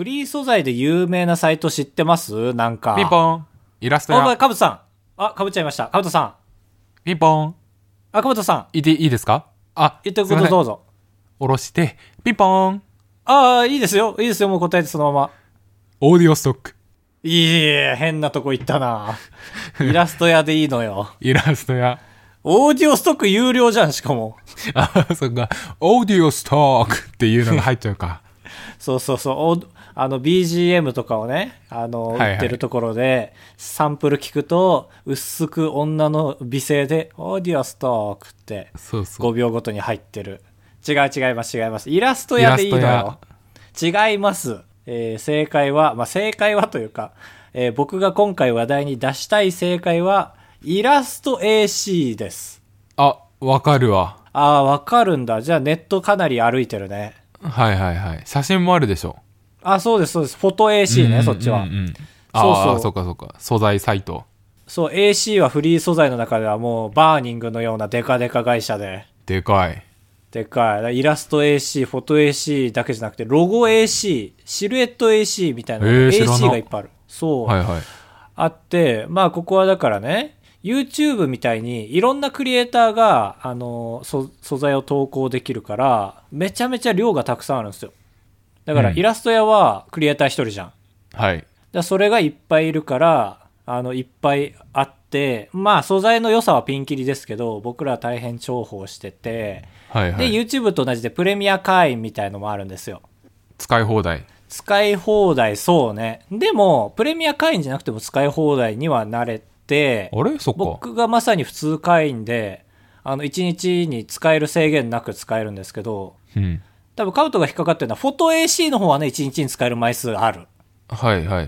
フリー素材で有名なサイト知ってます？なんか。ピンポン。イラストあ、や。かぶとさん。あ、かぶっちゃいました。かぶとさん。ピンポン。あ、かぶとさん。いていいですか？あ、言ってことどうぞ。下ろして、ピンポン。ああ、いいですよ。いいですよ。もう答えてそのまま。オーディオストック。いいえ、変なとこ行ったな。イラスト屋でいいのよ。イラストや。オーディオストック有料じゃん、しかも。あ、そっか。オーディオストックっていうのが入っちゃうか。そうそうそう。おあの、BGM とかをね、あの、売ってるところで、サンプル聞くと、薄く女の美声で、オーディオストックって、そうそう。5秒ごとに入ってる。違う違います違います。イラスト屋でいいのよ。違います。えー正解は、まあ、正解はというか、えー僕が今回話題に出したい正解は、イラスト AC です。あ、わかるわ。ああ、わかるんだ。じゃあネットかなり歩いてるね。はいはいはい。写真もあるでしょ。あ、そうです、そうです。フォト AC ね、うんそっちは。あそうあ、そっかそっか。素材サイト。そう、AC はフリー素材の中ではもうバーニングのようなデカデカ会社で。でかい。でかい。イラスト AC、フォト AC だけじゃなくて、ロゴ AC、シルエット AC みたいな、えー AC がいっぱいある。そう。はいはい。あって、まあここはだからね、YouTube みたいにいろんなクリエイターが、あの、そ素材を投稿できるから、めちゃめちゃ量がたくさんあるんですよ。だからうんイラスト屋はクリエイター一人じゃん。はい。だそれがいっぱいいるから、あの、いっぱいあって、まあ素材の良さはピンキリですけど、僕らは大変重宝してて、で、はいはい。YouTube と同じでプレミア会員みたいのもあるんですよ。使い放題。使い放題、そうね。でも、プレミア会員じゃなくても使い放題にはなれて、あれ？そっか。僕がまさに普通会員で、あの、1日に使える制限なく使えるんですけど、うん。多分カウトが引っかかってるのは、フォト AC の方はね、1日に使える枚数ある。はいはい。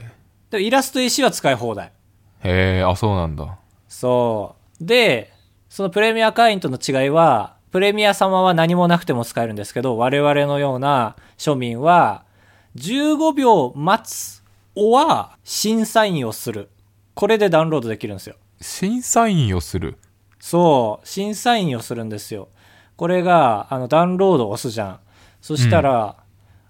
でもイラスト AC は使い放題。へえ、あ、そうなんだ。そう。で、そのプレミア会員との違いは、プレミア様は何もなくても使えるんですけど、我々のような庶民は、15秒待つ、おは審査員をする。これでダウンロードできるんですよ。審査員をする？そう、審査員をするんですよ。これが、あの、ダウンロードを押すじゃん。そしたら、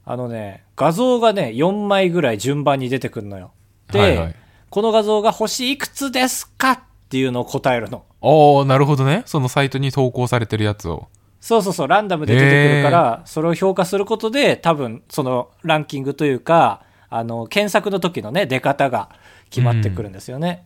あのね、画像がね、4枚ぐらい順番に出てくるのよ。で、はいはい。この画像が星いくつですかっていうのを答えるの。おー、なるほどね。そのサイトに投稿されてるやつを。そうそうそう、ランダムで出てくるから、それを評価することで、多分、そのランキングというか、あの、検索の時のね、出方が決まってくるんですよね。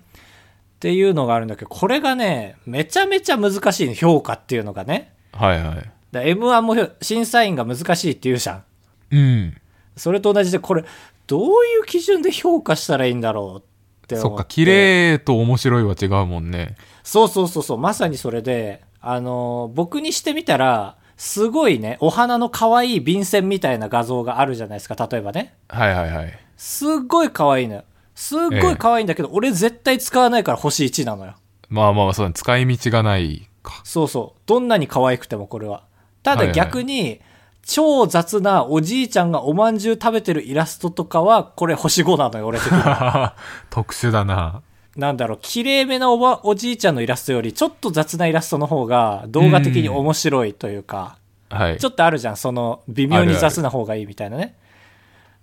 っていうのがあるんだけど、これがね、めちゃめちゃ難しいの評価っていうのがね。はいはい。だ M1 も審査員が難しいって言うじゃん。うん。それと同じで、これ、どういう基準で評価したらいいんだろうって。そっか、綺麗と面白いは違うもんね。そうそうそうそう、まさにそれで、あの、僕にしてみたら、すごいね、お花の可愛い便箋みたいな画像があるじゃないですか、例えばね。はいはいはい。すっごい可愛いのよ。すっごい可愛いんだけど、俺絶対使わないから星1なのよ。まあまあ、そうだね。使い道がないか。そうそう。どんなに可愛くてもこれは。ただはいはい逆に、超雑なおじいちゃんがおまんじゅう食べてるイラストとかは、これ星5なのよ、俺的には。特殊だな。なんだろう、綺麗めなおば、おじいちゃんのイラストより、ちょっと雑なイラストの方が動画的に面白いというか、はい。ちょっとあるじゃん、その、微妙に雑な方がいいみたいなね。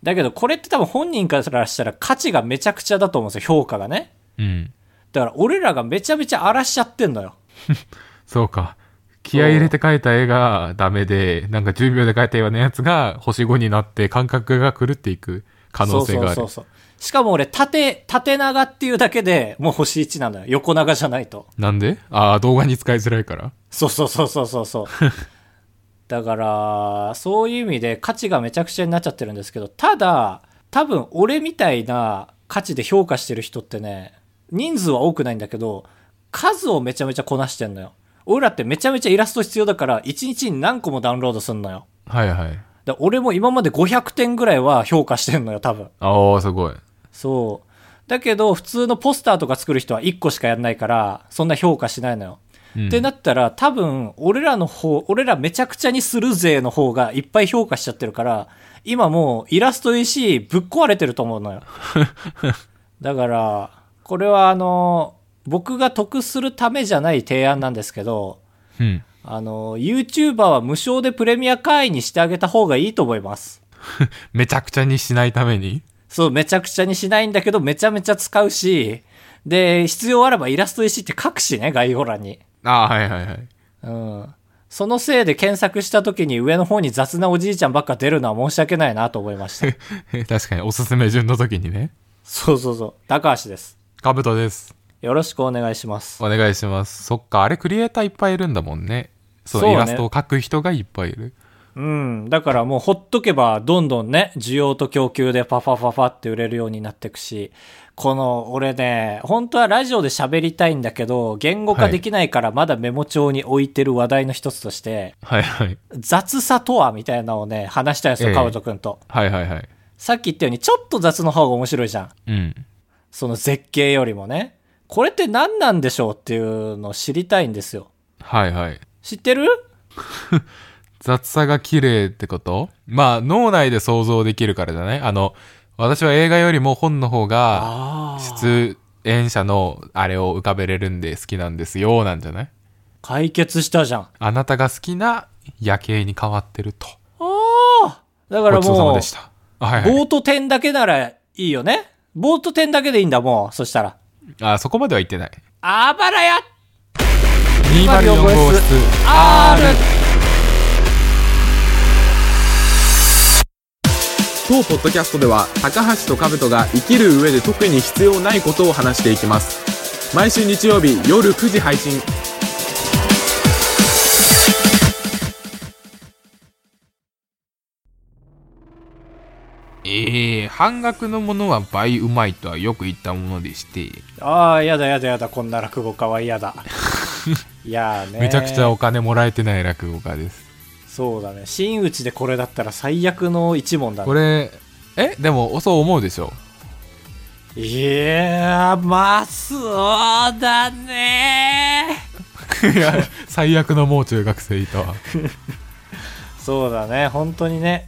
だけど、これって多分本人からしたら価値がめちゃくちゃだと思うんですよ、評価がね。うん。だから、俺らがめちゃめちゃ荒らしちゃってんのよ。そうか。気合い入れて描いた絵がダメで、なんか10秒で描いたようなやつが星5になって感覚が狂っていく可能性がある。そうそうそうそう。しかも俺、縦、縦長っていうだけでもう星1なのよ。横長じゃないと。なんで？ああ、動画に使いづらいからそうそうそうそうそうそう。だから、そういう意味で価値がめちゃくちゃになっちゃってるんですけど、ただ、多分俺みたいな価値で評価してる人ってね、人数は多くないんだけど、数をめちゃめちゃこなしてんのよ。俺らってめちゃめちゃイラスト必要だから、1日に何個もダウンロードすんのよ。はいはい。だ俺も今まで500点ぐらいは評価してんのよ、多分。ああ、すごい。そう。だけど、普通のポスターとか作る人は1個しかやんないから、そんな評価しないのよ。うんってなったら、多分、俺らの方、俺らめちゃくちゃにするぜの方がいっぱい評価しちゃってるから、今もうイラスト EC ぶっ壊れてると思うのよ。だから、これはあの、僕が得するためじゃない提案なんですけど、うん。あの、YouTuber は無償でプレミア会員にしてあげた方がいいと思います。めちゃくちゃにしないために？そう、めちゃくちゃにしないんだけど、めちゃめちゃ使うし、で、必要あればイラスト石って書くしね、概要欄に。ああ、はいはいはい。うん。そのせいで検索した時に上の方に雑なおじいちゃんばっか出るのは申し訳ないなと思いました。確かに、おすすめ順の時にね。そうそうそう。高橋です。かぶとです。よろしくお願いします。お願いします。そっか、あれクリエイターいっぱいいるんだもんね。そそうねのイラストを描く人がいっぱいいる。うん。だからもうほっとけばどんどんね、需要と供給でパファファファって売れるようになっていくし、この、俺ね、本当はラジオで喋りたいんだけど、言語化できないからまだメモ帳に置いてる話題の一つとして、はいはい。雑さとはみたいなのをね、話したんですよ、ええカブトくんと。はいはいはい。さっき言ったように、ちょっと雑の方が面白いじゃん。うん。その絶景よりもね。これって何なんでしょうっていうのを知りたいんですよ。はいはい。知ってる？雑さが綺麗ってこと？まあ、脳内で想像できるからじゃない？あの、私は映画よりも本の方が。出演者のあれを浮かべれるんで好きなんですよ、なんじゃない？解決したじゃん。あなたが好きな夜景に変わってると。ああ。だからもうまでし、た。あはいはい。ボート点だけならいいよね。ボート点だけでいいんだ、もう。そしたら。あ、そこまでは言ってない。あばらや204号室 R! 当ポッドキャストでは高橋と兜が生きる上で特に必要ないことを話していきます毎週日曜日夜9時配信ええ半額のものは倍うまいとはよく言ったものでして、ああ、やだやだやだ、こんな落語家は嫌だ。いやーね。めちゃくちゃお金もらえてない落語家です。そうだね。真打ちでこれだったら最悪の一問だね。これ、え？でも、そう思うでしょいやー、まあ、そうだね いや、最悪のもう中学生いたわ。そうだね。本当にね。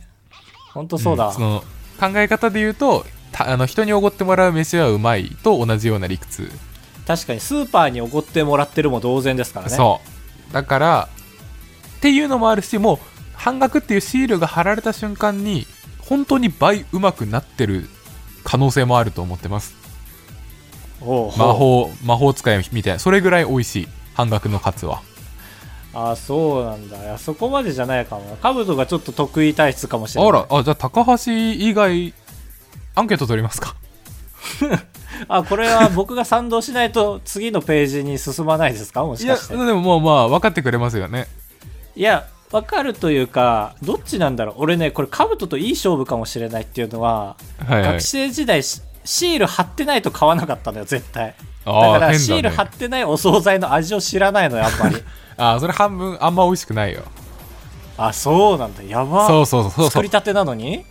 本当そうだわ。んその、考え方で言うと、たあの人におごってもらう飯はうまいと同じような理屈。確かにスーパーにおごってもらってるも同然ですからね。そう。だから、っていうのもあるし、もう、半額っていうシールが貼られた瞬間に、本当に倍うまくなってる可能性もあると思ってます。魔法、魔法使いみたいな。それぐらい美味しい。半額のカツは。ああ、そうなんだ。いや、そこまでじゃないかもな。カブトがちょっと得意体質かもしれない。あら、あ、じゃあ高橋以外、アンケート取りますか？あ、これは僕が賛同しないと次のページに進まないですか？もいや、しかして。でももうまあ、分かってくれますよね。いや、わかるというか、どっちなんだろう？俺ね、これカブトといい勝負かもしれないっていうのは、はいはい学。生時代シシール貼ってないと買わなかったのよ、絶対。あだからシール。貼ってないお惣菜の味を知らないのよ、やっぱり。ああ、それ半分あんま美味しくないよ。あ、そうなんだ。やば。そうそうそうそう作りたてなのに？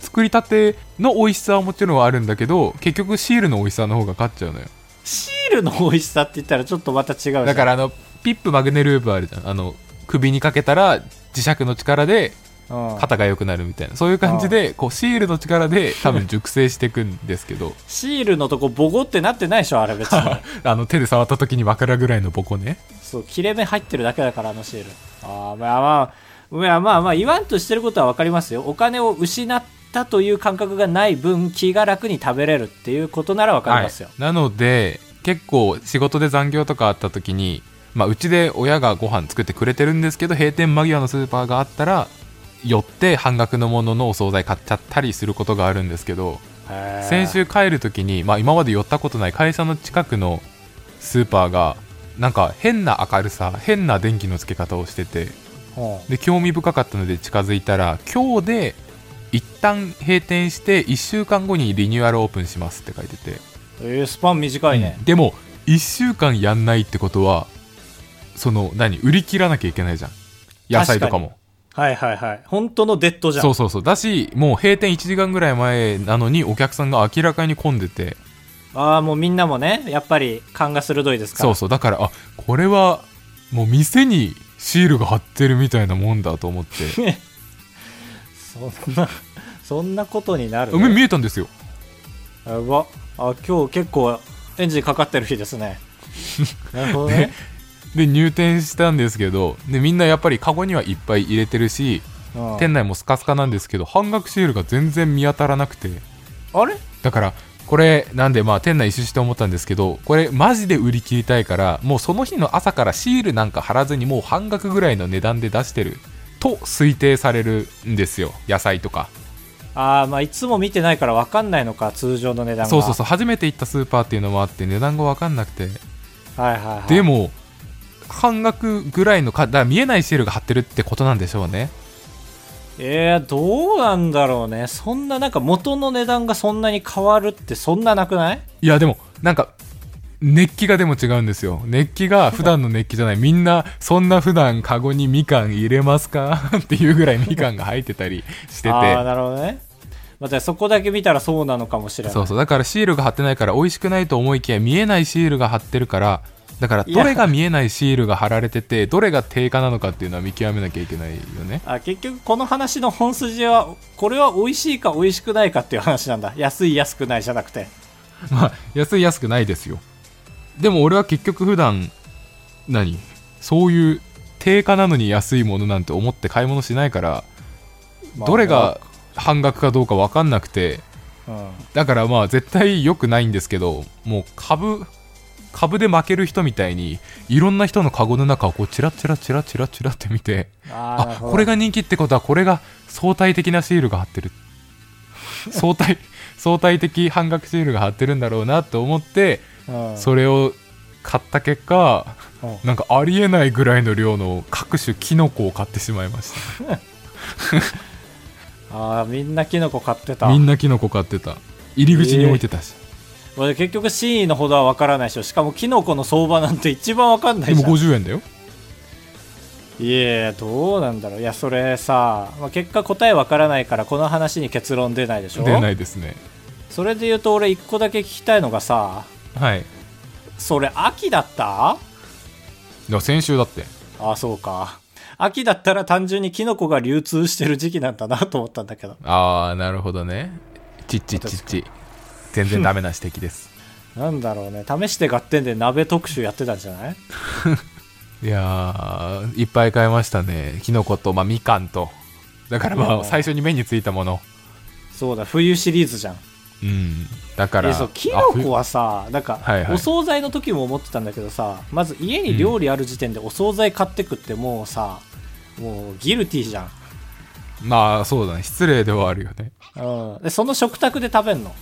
作りたての美味しさはもちろんあるんだけど、結局シールの美味しさの方が勝っちゃうのよ。シールの美味しさって言ったらちょっとまた違うだからあの、ピップマグネループあるじゃん。あの、首にかけたら磁石の力でうん肩が良くなるみたいな。そういう感じで、こう、シールの力で多分熟成していくんですけど、シールのとこボコってなってないでしょあれ別に あの、手で触った時に分かるぐらいのボコね。そう切れ目入ってるだけだからあのシール。ああまあまあまあまあまあ言わんとしてることは分かりますよ。お金を失ったという感覚がない分気が楽に食べれるっていうことなら分かりますよ、なので結構仕事で残業とかあった時に、まあ、うちで親がご飯作ってくれてるんですけど閉店間際のスーパーがあったら寄って半額のもののお惣菜買っちゃったりすることがあるんですけど先週帰る時に、まあ、今まで寄ったことない会社の近くのスーパーがなんか変な明るさ変な電気のつけ方をしててうんで興味深かったので近づいたら今日で一旦閉店して1週間後にリニューアルオープンしますって書いてて。えースパン短いね、でも1週間やんないってことはその何売り切らなきゃいけないじゃん。野菜とかも。はいはいはい。本当のデッドじゃん。そうそうそう。だしもう閉店1時間ぐらい前なのにお客さんが明らかに混んでてああもうみんなもねやっぱり勘が鋭いですから。そうそう。だからあこれはもう店にシールが貼ってるみたいなもんだと思って。そんなそんなことになる、梅見えたんですよ。やば。あ今日結構エンジンかかってる日ですね。なるほどね。で入店したんですけどでみんなやっぱりカゴにはいっぱい入れてるしうん。店内もスカスカなんですけど半額シールが全然見当たらなくて。あれ？だからこれなんでまあ店内一周して思ったんですけどこれマジで売り切りたいからもうその日の朝からシールなんか貼らずにもう半額ぐらいの値段で出してると推定されるんですよ野菜とか。ああまあいつも見てないから分かんないのか通常の値段が。そうそうそう初めて行ったスーパーっていうのもあって値段が分かんなくて。はいはいはい。でも半額ぐらいのかだ見えないシールが貼ってるってことなんでしょうねえー、どうなんだろうね。そんななんか元の値段がそんなに変わるってそんななくない？いやでもなんか熱気がでも違うんですよ。熱気が普段の熱気じゃない。みんなそんな普段カゴにみかん入れますか？っていうぐらいみかんが入ってたりしてて。ああなるほどね。またそこだけ見たらそうなのかもしれない。そうそう。だからシールが貼ってないから美味しくないと思いきや見えないシールが貼ってるからだからどれが見えないシールが貼られててどれが定価なのかっていうのは見極めなきゃいけないよね。あ結局この話の本筋はこれは美味しいか美味しくないかっていう話なんだ。安い安くないじゃなくて。まあ安い安くないですよ。でも俺は結局普段何？そういう定価なのに安いものなんて思って買い物しないから、まあどれが半額かどうか分かんなくて。うん。だからまあ絶対良くないんですけどもう株株で負ける人みたいにいろんな人のカゴの中をこうチラチラチラチラチラって見てあこれが人気ってことはこれが相対的なシールが貼ってる。相対相対的半額シールが貼ってるんだろうなと思ってうん。それを買った結果うん。なんかありえないぐらいの量の各種キノコを買ってしまいました。ああみんなキノコ買ってた。みんなキノコ買ってた。入り口に置いてたし、俺結局真意のほどは分からないでしょしかもキノコの相場なんて一番分かんないでもじゃん。50円だよ。いやどうなんだろう。いやそれさ、まあ、結果答え分からないからこの話に結論出ないでしょ？出ないですね。それで言うと俺一個だけ聞きたいのがさはい。それ秋だった？いや先週だって。ああそうか。秋だったら単純にキノコが流通してる時期なんだなと思ったんだけど。ああなるほどね。ちっちちっち全然ダメな指摘です。なんだろうね。試して合点で鍋特集やってたんじゃない？いやーいっぱい買いましたね。キノコと、まあ、みかんと。だからまうんあ最初に目についたもの。そうだ冬シリーズじゃん。うん。だからえそうキノコはさなんか、はいはい。お惣菜の時も思ってたんだけどさまず家に料理ある時点でお惣菜買ってくってもうさ、もうギルティーじゃん、まあそうだね。失礼ではあるよね。うん、でその食卓で食べんの？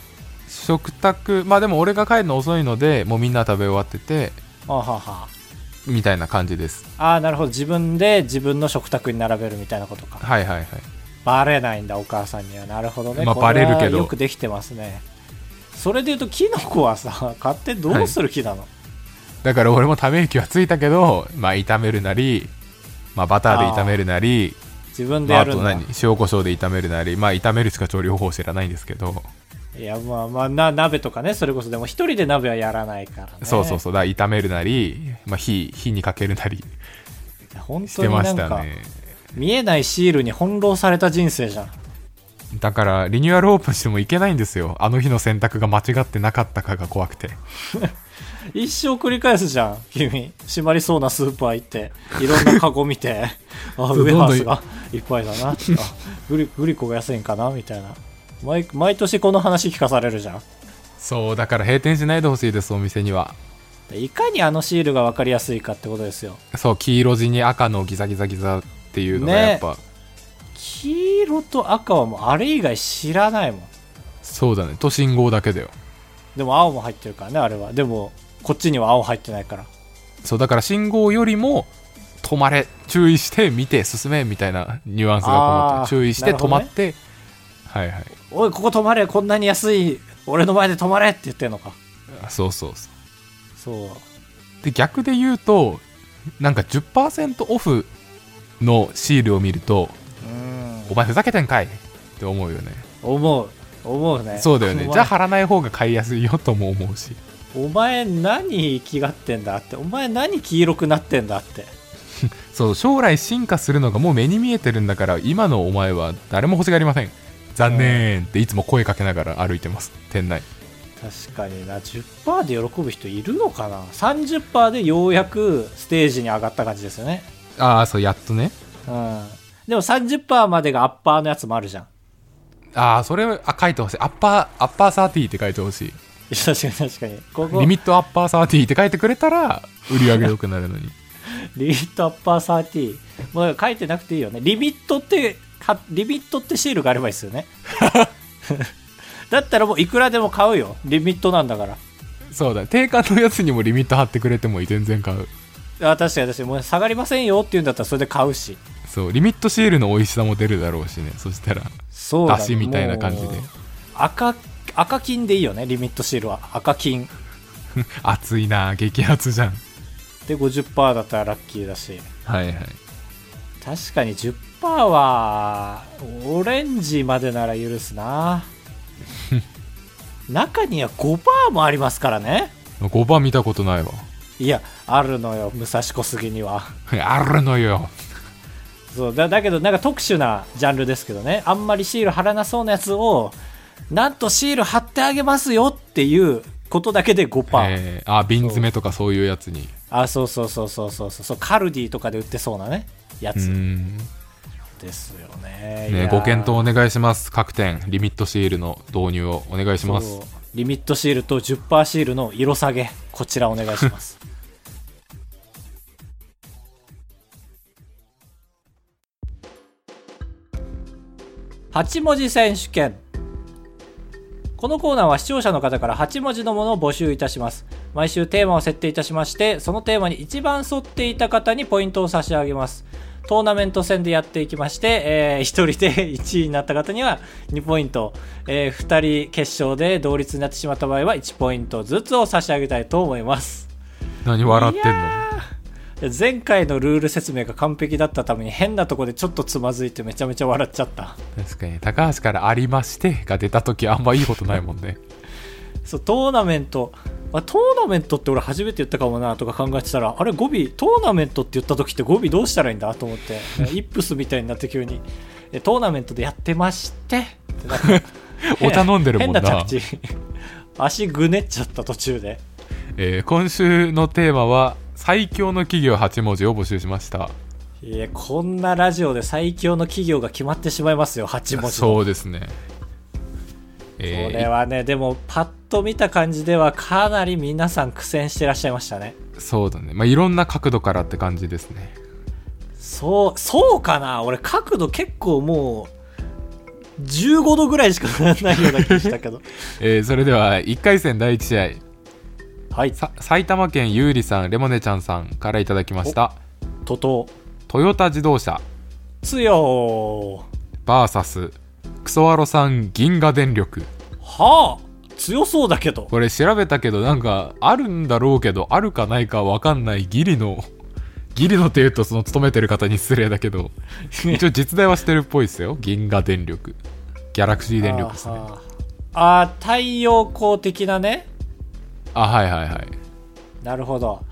食卓まあでも俺が帰るの遅いのでもうみんな食べ終わっててあはは。みたいな感じです。ああなるほど。自分で自分の食卓に並べるみたいなことか。はいはいはい。バレないんだお母さんには。なるほどね、まあバレるけど。よくできてますね。それでいうとキノコはさ 買ってどうする気なの、だから俺もため息はついたけどまあ炒めるなりまあバターで炒めるなり自分でまあ、あやるんだ、と何？塩コショウで炒めるなりまあ炒めるしか調理方法知らないんですけど、いやまあまあな鍋とかねそれこそでも一人で鍋はやらないからね。そうそうそう。だから炒めるなり、まあ、火火にかけるなり本してま当になんか、したね。見えないシールに翻弄された人生じゃん。だからリニューアルオープンしてもいけないんですよ。あの日の選択が間違ってなかったかが怖くて。一生繰り返すじゃん君。閉まりそうなスーパー行っていろんなカゴ見て。あウェハースがいっぱいだな。あグリグリコが安いんかなみたいな毎毎年この話聞かされるじゃん。そうだから閉店しないでほしいですお店には。いかにあのシールが分かりやすいかってことですよ。そう黄色地に赤のギザギザギザっていうのがね。やっぱ、黄色と赤はもうあれ以外知らないもん。そうだね。と信号だけだよ。でも青も入ってるからねあれは。でもこっちには青入ってないから。そうだから信号よりも止まれ。注意して見て進めみたいなニュアンスがこもって注意して止まって、はいはいおいここ止まれ。こんなに安い俺の前で止まれって言ってんのか。あそうそうそう。そう。で逆で言うとなんか10%オフのシールを見るとうん。お前ふざけてんかい。って思うよね。思う。思うね。そうだよね。じゃあ貼らない方が買いやすいよとも思うし。お前何気がってんだって。お前何黄色くなってんだって。そう将来進化するのがもう目に見えてるんだから今のお前は誰も欲しがりません残念っていつも声かけながら歩いてます。店内。確かにな。10%で喜ぶ人いるのかな？30%でようやくステージに上がった感じですよね。ああそうやっとね。うん。でも30%までがアッパーのやつもあるじゃん。ああそれあ書いてほしい。アッパーアッパー30って書いてほしい。確かに確かに。ここ、リミットアッパー30って書いてくれたら売り上げ良くなるのに。リミットアッパー30。もう書いてなくていいよね。リミットって、かリミットってシールがあればいいですよね。だったらもういくらでも買うよ。リミットなんだから。そうだ定価のやつにもリミット貼ってくれてもいい全然買うあ確かに確かに。もう下がりませんよって言うんだったらそれで買うし。そうリミットシールの美味しさも出るだろうしねそしたらそうだしみたいな感じで赤、赤金でいいよね。リミットシールは。赤金。熱いな激熱じゃんで、50%だったらラッキーだし。はいはい確かに10%はオレンジまでなら許すな。中には5%もありますからね。5番見たことないわ。いやあるのよ武蔵小杉には。あるのよ。そうだだけどなんか特殊なジャンルですけどね。あんまりシール貼らなそうなやつをなんとシール貼ってあげますよっていうことだけで5%、えー、あ瓶詰めとかそういうやつに。あそうそうそうそうそうそう。そうカルディとかで売ってそうなねやうつんですよね。いねご検討お願いします。各店リミットシールの導入をお願いします。リミットシールと10%シールの色下げこちらお願いします。8文字選手権。このコーナーは視聴者の方から8文字のものを募集いたします。毎週テーマを設定いたしましてそのテーマに一番沿っていた方にポイントを差し上げますトーナメント戦でやっていきまして、え1人で 1位になった方には2ポイント、え2人決勝で同率になってしまった場合は1ポイントずつを差し上げたいと思います。何笑ってんの？前回のルール説明が完璧だったために変なとこでちょっとつまずいてめちゃめちゃ笑っちゃった。確かに。高橋から「ありまして」が出た時あんまいいことないもんねそうトーナメント。あトーナメントって俺初めて言ったかもなとか考えてたらあれ語尾トーナメントって言った時って語尾どうしたらいいんだと思って。イップスみたいになって急にえトーナメントでやってまして。ってなんかお茶飲んでるもんな。変な着地。足ぐねっちゃった途中で。えー今週のテーマは最強の企業8文字を募集しました。いやこんなラジオで最強の企業が決まってしまいますよ8文字の。そうですねこえれはねでもパッと見た感じではかなり皆さん苦戦してらっしゃいましたね。ーそうだね。まあいろんな角度からって感じですね。そうそうかな？俺角度結構もう15度ぐらいしかならないような気したけど。えーそれでは1回戦第1試合。はい。さ埼玉県ゆうりさんレモネちゃんさんからいただきました。トトトヨタ自動車。つよ VS クソワロさん銀河電力。はあ強そうだけど。これ調べたけどなんかあるんだろうけどあるかないかわかんないギリの ギリのっていうとその勤めてる方に失礼だけど一応実在はしてるっぽいですよ。銀河電力。ギャラクシー電力ですね。あ。あ太陽光的なね。あはいはいはい。なるほど。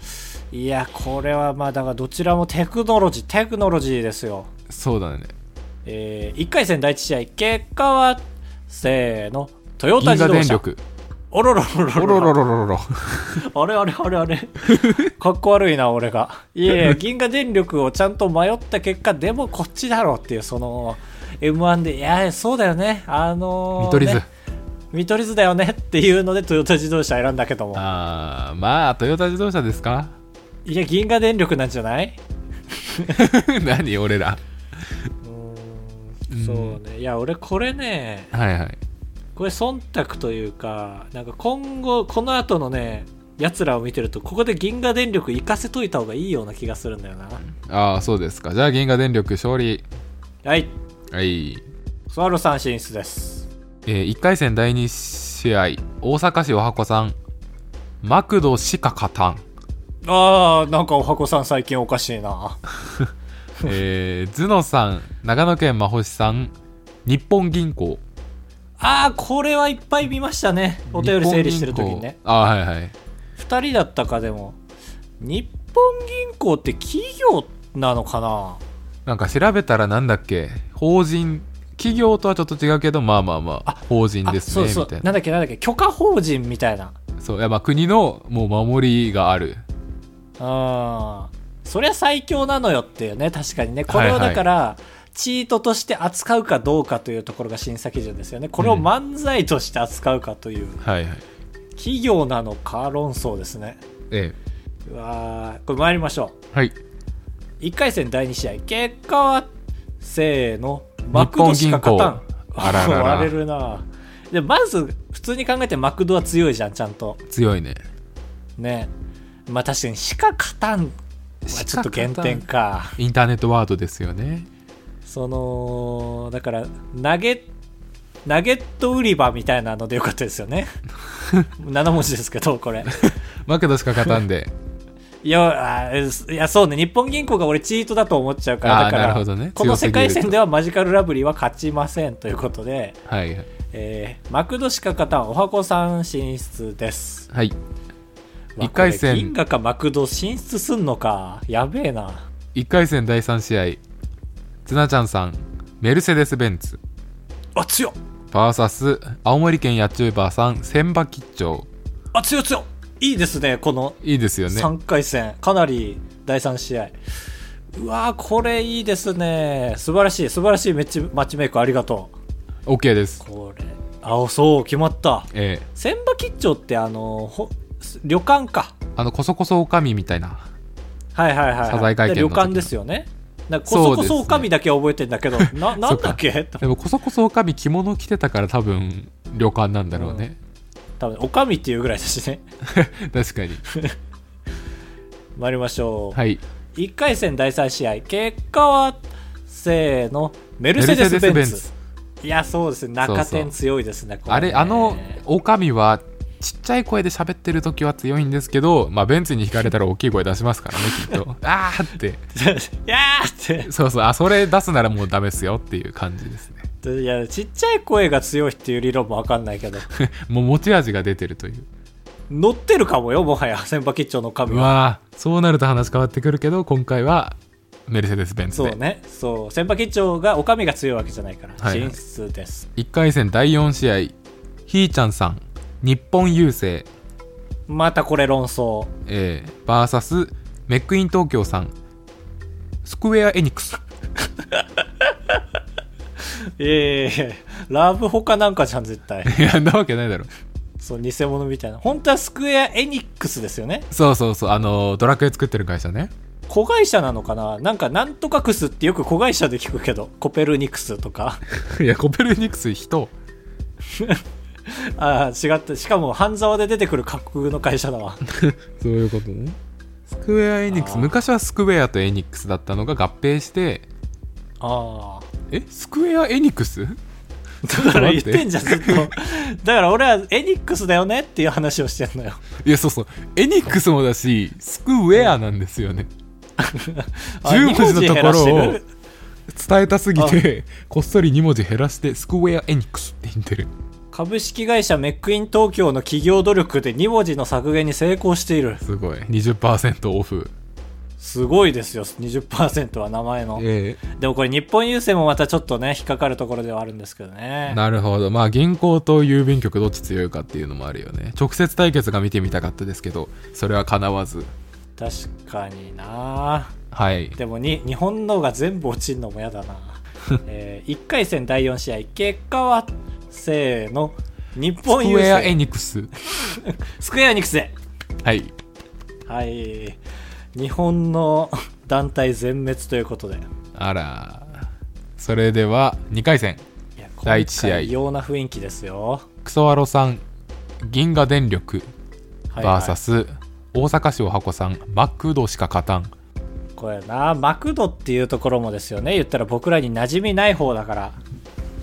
いやこれはまあだからどちらもテクノロジーテクノロジーですよ。そうだねえー、1回戦第1試合結果はせーのトヨタ自動車。電力。おろろろろおろろろろろろ。あれあれあれあれ。かっこ悪いな俺が。いやいや 銀河電力をちゃんと迷った結果でもこっちだろうっていうその m 1で。いやそうだよね。あのー見取り図、ね。見取り図だよねっていうのでトヨタ自動車選んだけども。あーまあトヨタ自動車ですか？いや銀河電力なんじゃない？何俺らそうね。いや俺これねはいはい。これ忖度というかなんか今後この後のねやつらを見てるとここで銀河電力行かせといた方がいいような気がするんだよな。ああそうですか。じゃあ銀河電力勝利。はい。はい。スワロさん進出です。え1回戦第2試合大阪市おはこさん。マクドしか勝たんあーなんかおはこさん最近おかしいな えー、頭脳さん長野県真星さん日本銀行。ああこれはいっぱい見ましたね。お便り整理してる時にね。あはいはい。2人だったかでも。日本銀行って企業なのかな？なんか調べたらなんだっけ？法人企業とはちょっと違うけどまあまあまあ法人あですねみたいな。なんだっけなんだっけ？許可法人みたいな。そういやまあ国のもう守りがある。あそりゃ最強なのよっていうね確かにね。これをだから、チートとして扱うかどうかというところが審査基準ですよね。これを漫才として扱うかという、はいはい。企業なのか論争ですね。えうわーこれ参りましょえはい。う1回戦第2試合。結果はせーの。マクドしか勝たん。あららら。割れるな。でまず普通に考えてマクドは強いじゃんちゃんと。強いね。ね。まあ確かにしか勝たんはちょっと減点かインターネットワードですよね。そのだからナゲナゲット売り場みたいなのでよかったですよね 7文字ですけどこれマクドしか勝たんで。いやあいやそうね日本銀行が俺チートだと思っちゃうからだからなるほどねこの世界戦ではマジカルラブリーは勝ちませんということで、はいはい。えーマクドしか勝たんおはこさん進出ですはい。わ一回戦。銀河かマクド進出すんのか。やべえな。1回戦第3試合。ツナちゃんさん、メルセデス・ベンツ。あ強っ。VS 青森県ヤチューバーさん、千葉吉兆。あ強い強いいいですねこのいいですよね。3回戦。かなり第3試合。うわーこれいいですね。素晴らしい素晴らしいマッチメイクありがと OK です。う。これあそう決まった。ええ。千葉吉兆ってあのほ旅館か。あの、こそこそおかみみたいな。はいはいはい、はい、謝罪会見旅館ですよね。なこそこそおかみだけは覚えてんだけど、ななんだっけ？でも、こそこそおかみ着物着てたから多分、旅館なんだろうね。多分おかみっていうぐらいだしね。確かに。参りましょう、はい。1回戦第3試合。結果はせーの。メルセデス・ベンツ。いやそうですね。中点強いですねこあれ、ねあの、おかみは、ちっちゃい声で喋ってる時は強いんですけど、まあ、ベンツに引かれたら大きい声出しますからね、きっと。あーって。いやーって。そうそう、あ、それ出すならもうダメっすよっていう感じですね。いやちっちゃい声が強いっていう理論も分かんないけど。もう持ち味が出てるという。乗ってるかもよもはや。先場吉兆のう神はわー。そうなると話変わってくるけど、今回は、メルセデス・ベンツで。そうね。そう。先場吉兆がお上が強いわけじゃないから、はいはい。進出です。1回戦第4試合、ひーちゃんさん、日本郵政、またこれ論争。えー、VS メックイン東京さん、スクエア・エニックス。ええラブホかなんかじゃん絶対。いや、んなわけないだろ。そう偽物みたいな。本当はスクエア・エニックスですよね。そうそうそう、あの、ドラクエ作ってる会社ね。子会社なのかな？なんかなんとかクスってよく子会社で聞くけど。コペルニクスとか。いや、コペルニクス人。ああ違った。しかも半沢で出てくる架空の会社だわ。そういうことね。スクエア・エニックス、昔はスクエアとエニックスだったのが合併して、ああえ？スクエア・エニックス？だから言ってんじゃんずっと。だから俺はエニックスだよねっていう話をしてんのよ。いや、そうそう。エニックスもだし、スクエアなんですよね。あ10文字のところを伝えたすぎて、こっそり2文字減らして、スクエア・エニックスって言ってる。株式会社メックイン東京の企業努力で2文字の削減に成功しているすごい。20%オフ。すごいですよ20%は名前のえでもこれ日本郵政もまたちょっとね引っかかるところではあるんですけどえねなるほど。まあ、銀行と郵便局どっち強いかっていうのもあるよね。直接対決が見てみたかったですけど、それは叶わず。確かになはい。でもに日本のが全部落ちるのも嫌だな、え1回戦第4試合結果はせーの日ス本郵クエア・エ政ニックス。スクエアニクスではい。はい日本の団体全滅ということであら。それでは、2回戦。第一試合今回異様な雰囲気ですよクソワロさん、銀河電力、VS、大阪市おはこさん、マクドしか勝たん。これなマクドっていうところもですよね言ったら僕らに馴染みない方だから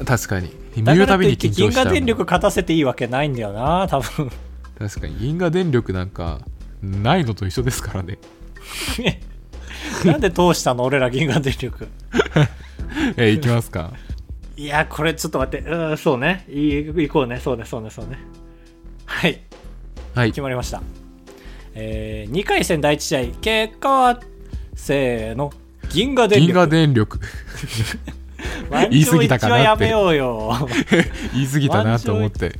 確かに。見だるたびに緊張し。銀河電力勝たせていいわけないんだよな多分確かに。銀河電力なんか、ないのと一緒ですからね。なんで通したの俺ら銀河電力 えー、いきますか。いやこれちょっと待ってうんそうねい行こうねそうねそうねそうねはいはい決。まりましたえー、2回戦第1試合結果はせーの銀河電銀力河電力。満言い過ぎたかなって。場一致はやめようよ言い過ぎたなと思って。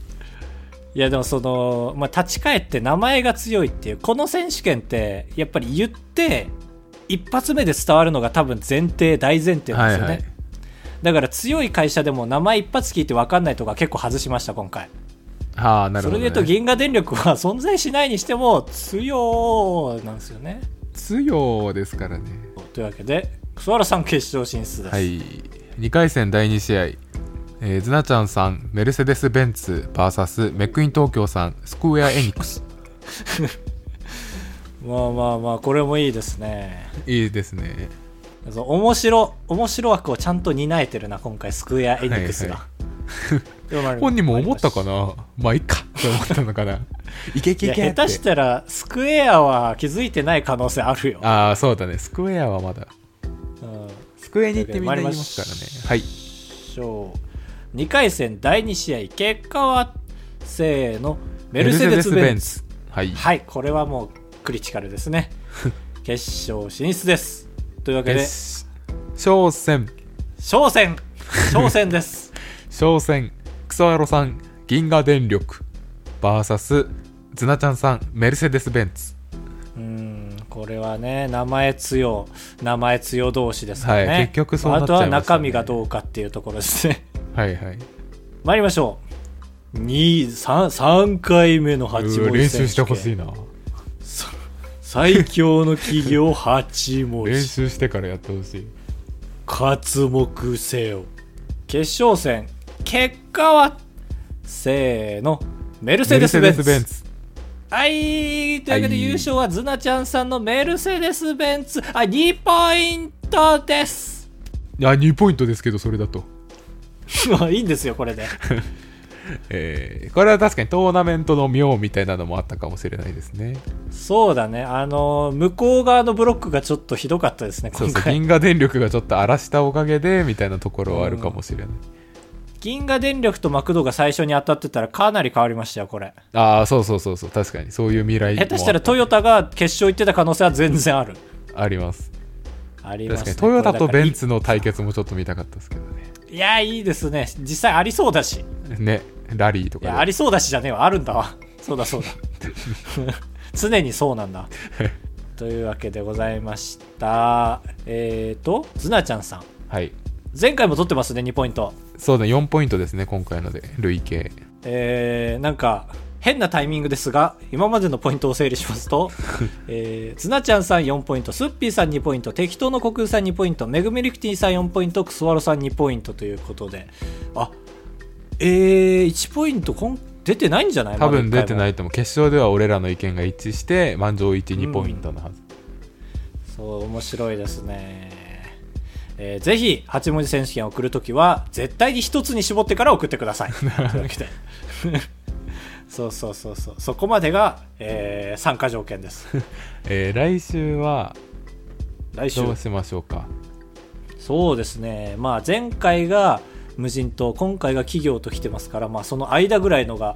いやでもその、まあ、立ち返って名前が強いっていうこの選手権ってやっぱり言って一発目で伝わるのが多分前提大前提なんですよね、はいはい。だから強い会社でも名前一発聞いて分かんないとか結構外しました今回。ああなるほど、ね、それで言うと銀河電力は存在しないにしても強なんですよね。強ですからね。というわけで楠原さん決勝進出です、はい2回戦第2試合。えー、ズナちゃんさんメルセデス・ベンツ VS メックイン東京さんスクエア・エニックス。まあまあまあこれもいいですね。いいですね。面白面白枠をちゃんと担えてるな今回スクエア・エニックスが、はいはい、本人も思ったかな？まあいいか。って思ったのかな？いけいけいけ下手したらスクエアは気づいてない可能性あるよ。ああそうだね。スクエアはまだ、うん、スクエアに行ってみんな言いますからね。はい。2回戦第2試合結果はせーのメルセデス・ベンツはい、はい、これはもうクリティカルですね決勝進出ですというわけで商戦商戦商戦です商戦クソアロさん銀河電力 VS ズナちゃんさんメルセデス・ベンツこれはね名前強名前強同士ですからね、はい、結局そうなっちゃいます、ね、あとは中身がどうかっていうところですね。はいはい。参りましょう。3, 3回目の八文字練習してほしいな。最強の企業八文字練習してからやってほしい。刮目せよ。決勝戦。結果は？せーの。メルセデス・ベンツはいというわけで優勝はズナちゃんさんのメルセデス・ベンツ。あ2ポイントです。いや2ポイントですけどそれだと。いいんですよこれで。えー、これは確かにトーナメントの妙みたいなのもあったかもしれないですね。そうだね。あの向こう側のブロックがちょっとひどかったですねそうそう銀河電力がちょっと荒らしたおかげでみたいなところはあるかもしれない、うん、銀河電力とマクドが最初に当たってたらかなり変わりましたよこれ。ああそうそうそうそう。確かに。そういう未来下手したらトヨタが決勝行ってた可能性は全然ある。あります。あります、ね、確かに。トヨタとベンツの対決もちょっと見たかったですけどね。いやいいですね。実際ありそうだし。ね。ラリーとかいやありそうだしじゃねえわ。あるんだわ。そうだそうだ。常にそうなんだ。というわけでございました。えっ、ー、とズナちゃんさん。はい。前回も取ってますね2ポイントそうだ4ポイントですね今回ので累計えー、なんか変なタイミングですが、今までのポイントを整理しますと、えー、ズナちゃんさん4ポイント、スッピーさん2ポイント、適当の虚空さん2ポイント、めぐみリクティさん4ポイント、クスワロさん2ポイントということで、あ、えー、1ポイントこん出てないんじゃない？多分出てないと思う。決勝では俺らの意見が一致して、満場一致2ポイントのはず、うん。そう、面白いですね。えー、ぜひ、8文字選手権を送るときは、絶対に1つに絞ってから送ってください。そうそうそうそう。そこまでが、えー、参加条件です、えー、来週は来週？どうしましょうか？そうですね。まあ前回が無人島今回が企業と来てますからまあその間ぐらいのが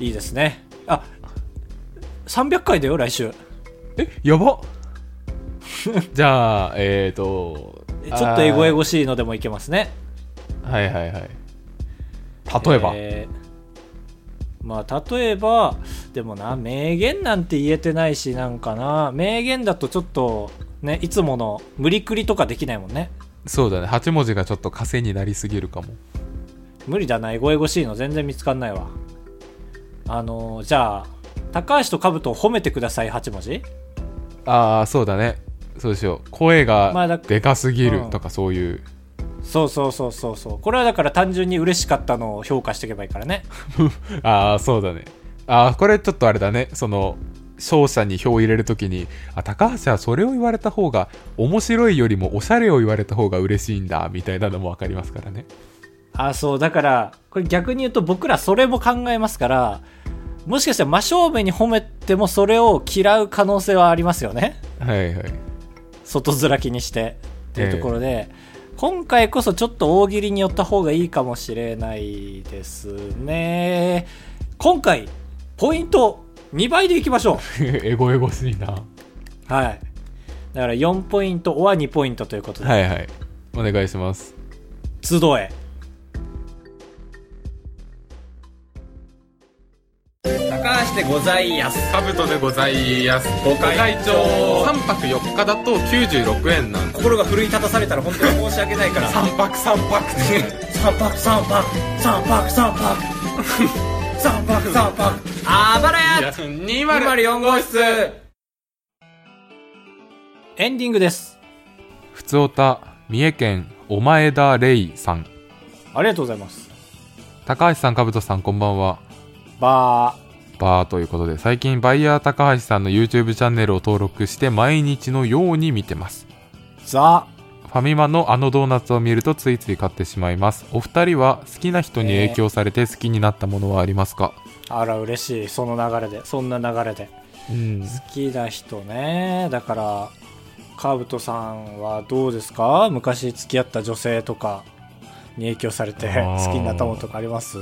いいですね。あ300回だよ来週。えやばじゃあえっ、ー、とちょっとエゴエゴしいのでもいけますね。はいはいはい。例えば、えーまあ例えばでもな名言なんて言えてないしなんかな。名言だとちょっとねいつもの無理くりとかできないもんね。そうだね。8文字がちょっと枷になりすぎるかも。無理だなエゴエゴしいの全然見つかんないわ。あのー、じゃあ高橋と兜を褒めてください8文字。ああそうだねそうしよう。声がでかすぎるとかそういう、そうそうそうそうそう。これはだから単純に嬉しかったのを評価していけばいいからね。ああそうだね。ああこれちょっとあれだね。その勝者に票を入れるときにあ高橋はそれを言われた方が面白いよりもおしゃれを言われた方が嬉しいんだみたいなのも分かりますからね。あそう。だからこれ逆に言うと僕らそれも考えますからもしかしたら真正面に褒めてもそれを嫌う可能性はありますよね。はいはい外面気にしてっていうところで、えー今回こそちょっと大喜利に寄った方がいいかもしれないですね。今回、ポイント2倍でいきましょう。エゴエゴしいな。はい。だから4ポイントは2ポイントということで。はいはい。お願いします。集え。高橋でございやす。カブトでございます。ご会長。3泊4日だと96円なんで心が奮い立たされたら本当に申し訳ないから。3泊3泊。三泊三泊。三泊三泊。三泊三泊。あばらや。204号室。エンディングです。ふつおた三重県お前田レイさん。ありがとうございます。高橋さんかぶとさんこんばんはばバーということで最近バイヤー高橋さんの YouTube チャンネルを登録して毎日のように見てます。ーザ。ファミマのあのドーナツを見るとついつい買ってしまいます。お二人は好きな人に影響されて好きになったものはありますか、あら嬉しい。その流れで。そんな流れで。うん。好きな人ね。だからカブトさんはどうですか？昔付き合った女性とかに影響されて好きになったものとかあります？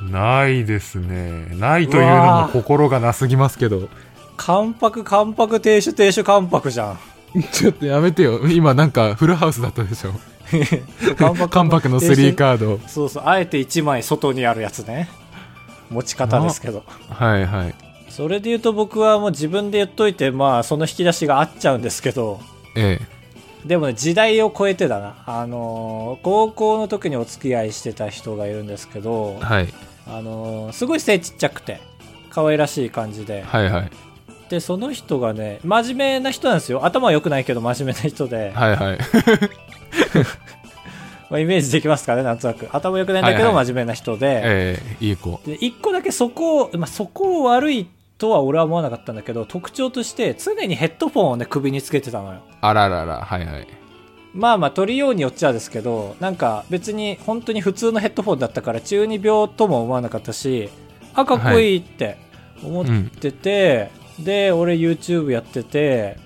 ないですね。ないというのも心がなすぎますけど。関白関白亭主亭主関白じゃん。ちょっとやめてよ。今なんかフルハウスだったでしょ。関白関白の3カード。そうそう。あえて1枚外にあるやつね。持ち方ですけど。はいはい。それで言うと僕はもう自分で言っといてまあその引き出しが合っちゃうんですけど。えでもね時代を超え。てだなあのー高校の時にお付き合いしてた人がいるんですけどえはいあのーすごい背ちっちゃくて可愛らしい感じで。はいはい。でその人がね真面目な人なんですよ。頭は良くないけど真面目な人で、はいはい。まあ、イメージできますかねなんとなく。頭良くないんだけどはいはい。真面目な人で、ええいい子。で一個だけそこを、まあ、そこを悪いとは俺は思わなかったんだけど特徴として常にヘッドフォンをね首につけてたのよ。あらららはいはいまあまあ取りようによっちゃですけどなんか別に本当に普通のヘッドフォンだったから中二病とも思わなかったしあかっこいいって思ってて、で俺 YouTube やってて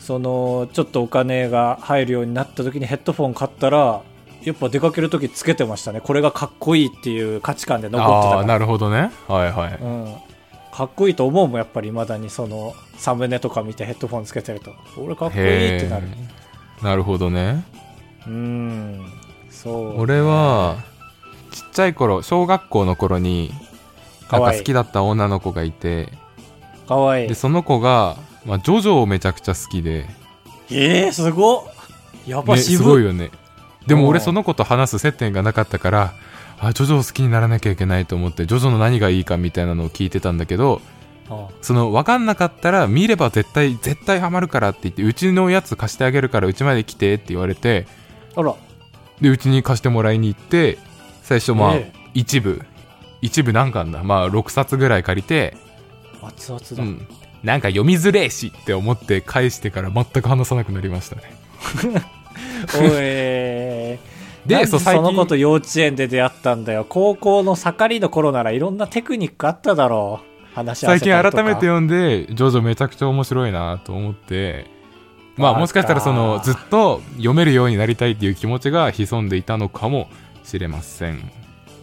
そのちょっとお金が入るようになった時にヘッドフォン買ったらやっぱ出かける時つけてましたね。これがかっこいいっていう価値観で残ってたから。ああーなるほどね。はいはい。うん、かっこいいと思うもんやっぱり未だにそのサムネとか見てヘッドフォンつけてると。俺かっこいいってなるなるほどね。うんそう俺はちっちゃい頃小学校の頃になんか好きだった女の子がいてかわい。いでその子が、まあ、ジョジョをめちゃくちゃ好きで、えー、すごっ。やばね、渋すごいよね。でも俺うん。その子と話す接点がなかったからあジョジョを好きにならなきゃいけないと思ってジョジョの何がいいかみたいなのを聞いてたんだけどあその分かんなかったら見れば絶対絶対ハマるからって言ってうちのやつ貸してあげるからうちまで来てって言われてあら。でうちに貸してもらいに行って最初まあ、え一部一部何巻だ。まあ6冊ぐらい借りて熱々だ、うん。なんか読みづれえしって思って返してから全く話さなくなりましたね。おいなんでその子と幼稚園で出会ったんだよ。高校の盛りの頃ならいろんなテクニックあっただろう話し合わ最近せたりとか。改めて読んでジョジョめちゃくちゃ面白いなと思って。まあもしかしたらそのずっと読めるようになりたいっていう気持ちが潜んでいたのかもしれません。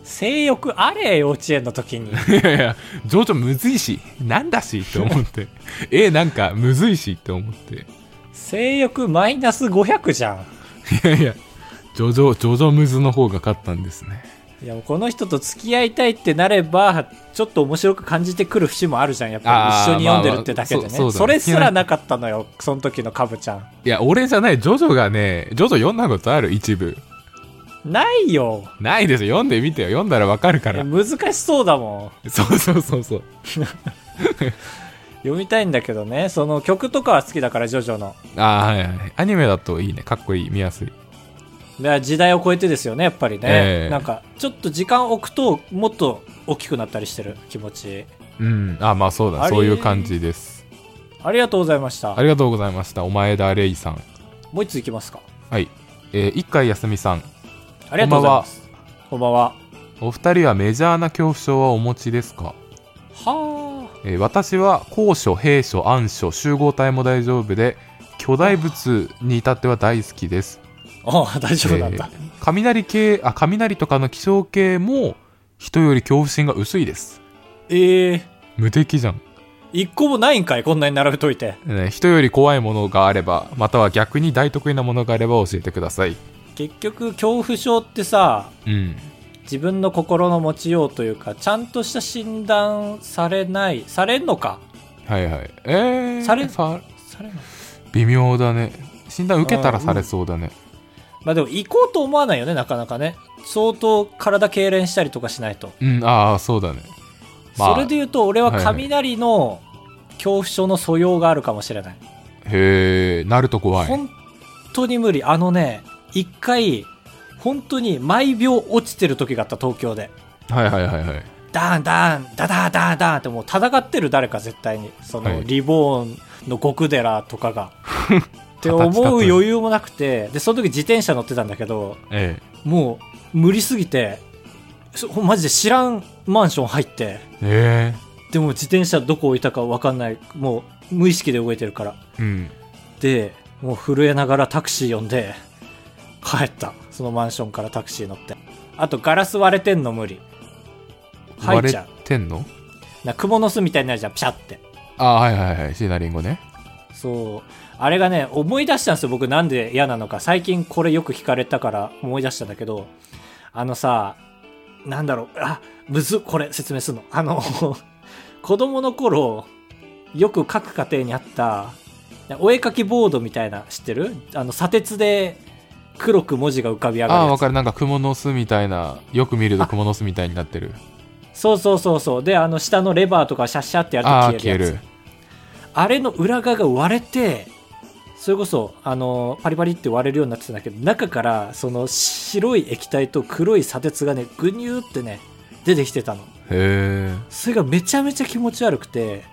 性欲あれ幼稚園の時に。いやいやジョジョむずいしなんだしって思って。えなんかむずいしって思って。性欲マイナス500じゃん。いやいやジョジョジョジョムズの方が勝ったんですねいやもうこの人と付き合いたいってなればちょっと面白く感じてくる節もあるじゃん。やっぱり一緒に読んでるってだけでね、まあまあそそね。そうれすらなかったのよその時のカブちゃん。いや俺じゃないジョジョがねジョジョ読んだことある一部。ないよ。ないですよ。読んでみてよ。読んだらわかるから。え難しそうだもん。そうそうそうそう。読みたいんだけどね。その曲とかは好きだからジョジョの。ああはいはいアニメだといいね。かっこいい。見やすい。で時代を超えてですよねやっぱりね、ええ。なんかちょっと時間置くともっと大きくなったりしてる気持ち。うん。あまあそうだあれ？そういう感じです。ありがとうございました。ありがとうございましたお前田レイさん。もう一ついきますか。はい。えー、一回休みさん。ありがとうございます。こんばんは。お二人はメジャーな恐怖症はお持ちですか、はえー私は高所平所暗所集合体も大丈夫で巨大物に至っては大好きですああ大丈夫なんだ、えー雷系あ雷とかの気象系も人より恐怖心が薄いです。ええ無敵じゃん、一個もないんかい？こんなに並べといて。ね人より怖いものがあればまたは逆に大得意なものがあれば教えてください。結局恐怖症ってさうん。自分の心の持ちようというかちゃんとした診断されないされんのか？はいはい。えー、されさされ微妙だね。診断受けたらされそうだねまあでも行こうと思わないよねなかなかね。相当体痙攣したりとかしないと、うんああそうだね。まあそれで言うと俺は雷の恐怖症の素養があるかもしれない、へえなると怖い。本当に無理。あのね一回本当に毎秒落ちてる時があった東京で。はいはいはいはい。ダーンダーンダダーダーダーンってもう戦ってる誰か絶対に。その、はい。リボーンの極寺とかが って思う余裕もなくてでその時自転車乗ってたんだけどえもう無理すぎてそマジで知らんマンション入ってええ。でも自転車どこ置いたか分かんないもう無意識で動いてるから。えうん。でもう震えながらタクシー呼んで帰った。そのマンションからタクシー乗って。あとガラス割れてんの無理。入っ割ちゃう。れてんの？な蜘蛛の巣みたいになるじゃんピシャって。ああはいはいはい。シナリンゴね。そうあれがね思い出したんですよ。僕なんで嫌なのか。最近これよく聞かれたから思い出したんだけどあのさなんだろう。あむずっ。これ説明するの。あの 子供の頃よく各家庭にあったお絵かきボードみたいな知ってる？あの砂鉄で黒く文字が浮かび上がるああわかる。なんか蜘蛛の巣みたいなよく見ると蜘蛛の巣みたいになってる。そうそうそうそう。であの下のレバーとかシャッシャってやると消える。あれの裏側が割れて、それこそ、あの、パリパリって割れるようになってたんだけど、中から、その白い液体と黒い砂鉄がね、ぐにゅーってね、出てきてたの。へえそれがめちゃめちゃ気持ち悪くて、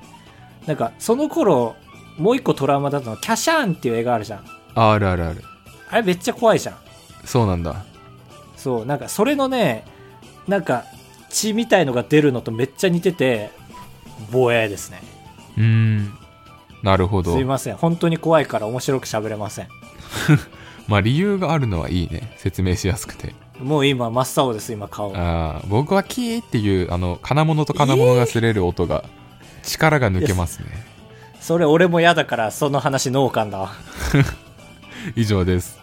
なんか、その頃、もう一個トラウマだったの、キャシャーンっていう映画あるじゃん。あるあるあるあれめっちゃ怖いじゃん。そうなんだそう、なんか、それのね、なんか、血みたいのが出るのとめっちゃ似てて、防衛ですね。うーんなるほど。すいません。本当に怖いから面白く喋れません。まあ理由があるのはいいね。説明しやすくて。もう今、真っ青です、今、顔。ああ僕はキーっていうあの金物と金物が擦れる音が力が抜けますね。それ俺も嫌だからその話農家だわ。以上です。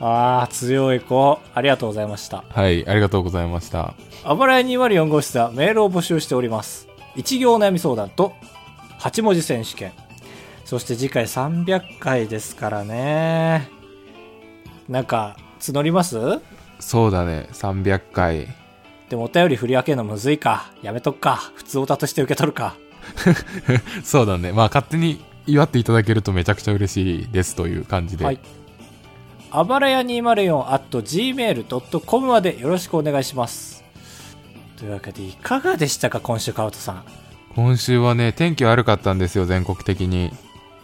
あー強い子。ありがとうございました。はいありがとうございました。あばらや204号室ではメールを募集しております。一行お悩み相談と8文字選手権そして次回300回ですからね。なんか募ります？そうだね。300回でもお便り振り分けるのむずいか。やめとくか。普通オタとして受け取るか。そうだね。まあ勝手に祝っていただけるとめちゃくちゃ嬉しいですという感じで、はい。あばらや 204.gmail.com までよろしくお願いします。というわけでいかがでしたか？今週カウトさん。今週はね天気悪かったんですよ全国的に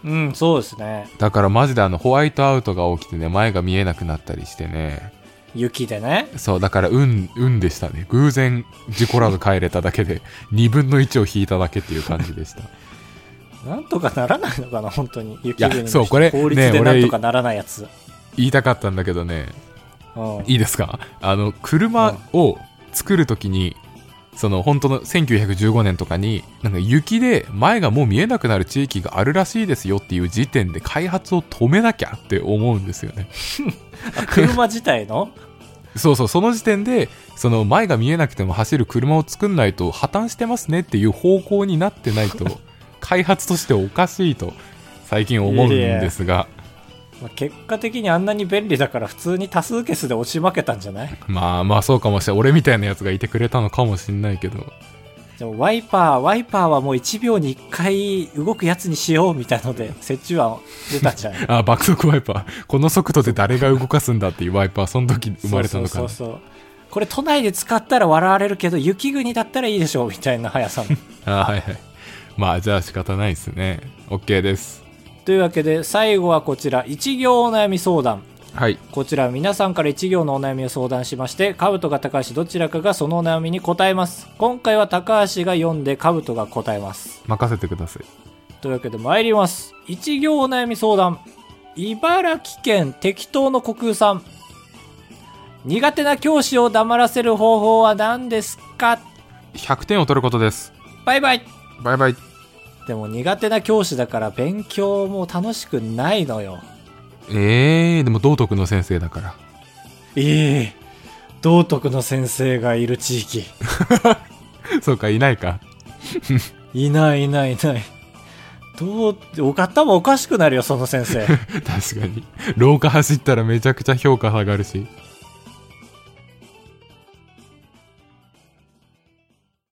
うんそうですね。だからマジであのホワイトアウトが起きてね前が見えなくなったりしてね。雪でね。そうだから運運でしたね。偶然事故らず帰れただけで 2分の1を引いただけっていう感じでした。なんとかならないのかな本当に。雪国のそうこれ法律でね俺なんとかならないやつ、言いたかったんだけどね。うん。いいですか？あの車を作るときにその本当の1915年とかになんか雪で前がもう見えなくなる地域があるらしいですよっていう時点で開発を止めなきゃって思うんですよね。あ 車自体の？そうそうその時点でその前が見えなくても走る車を作んないと破綻してますねっていう方向になってないと 開発としておかしいと最近思うんですがまあ結果的にあんなに便利だから普通に多数決で押し負けたんじゃない？まあまあそうかもしれない。俺みたいなやつがいてくれたのかもしんないけど。でもワイパーワイパーはもう1秒に1回動くやつにしようみたいので折衷案出たんじゃない？あ爆速ワイパー。この速度で誰が動かすんだっていうワイパーその時生まれたのかなそうそうそう。そうこれ都内で使ったら笑われるけど雪国だったらいいでしょうみたいな速さの。あはいはい。まあじゃあ仕方ないですね。OK ですというわけで最後はこちら一行お悩み相談。はい。こちらは皆さんから一行のお悩みを相談しましてカブトが高橋どちらかがそのお悩みに答えます。今回は高橋が読んでカブトが答えます。任せてください。というわけで参ります。一行お悩み相談。茨城県適当の虚空さん苦手な教師を黙らせる方法は何ですか？100点を取ることです。バイバイ。バイバイでも苦手な教師だから勉強も楽しくないのよえー、でも道徳の先生だからええ道徳の先生がいる地域。そうかいないかいないいないいない。どう、お方もおかしくなるよ、その先生。確かに廊下走ったらめちゃくちゃ評価下がるし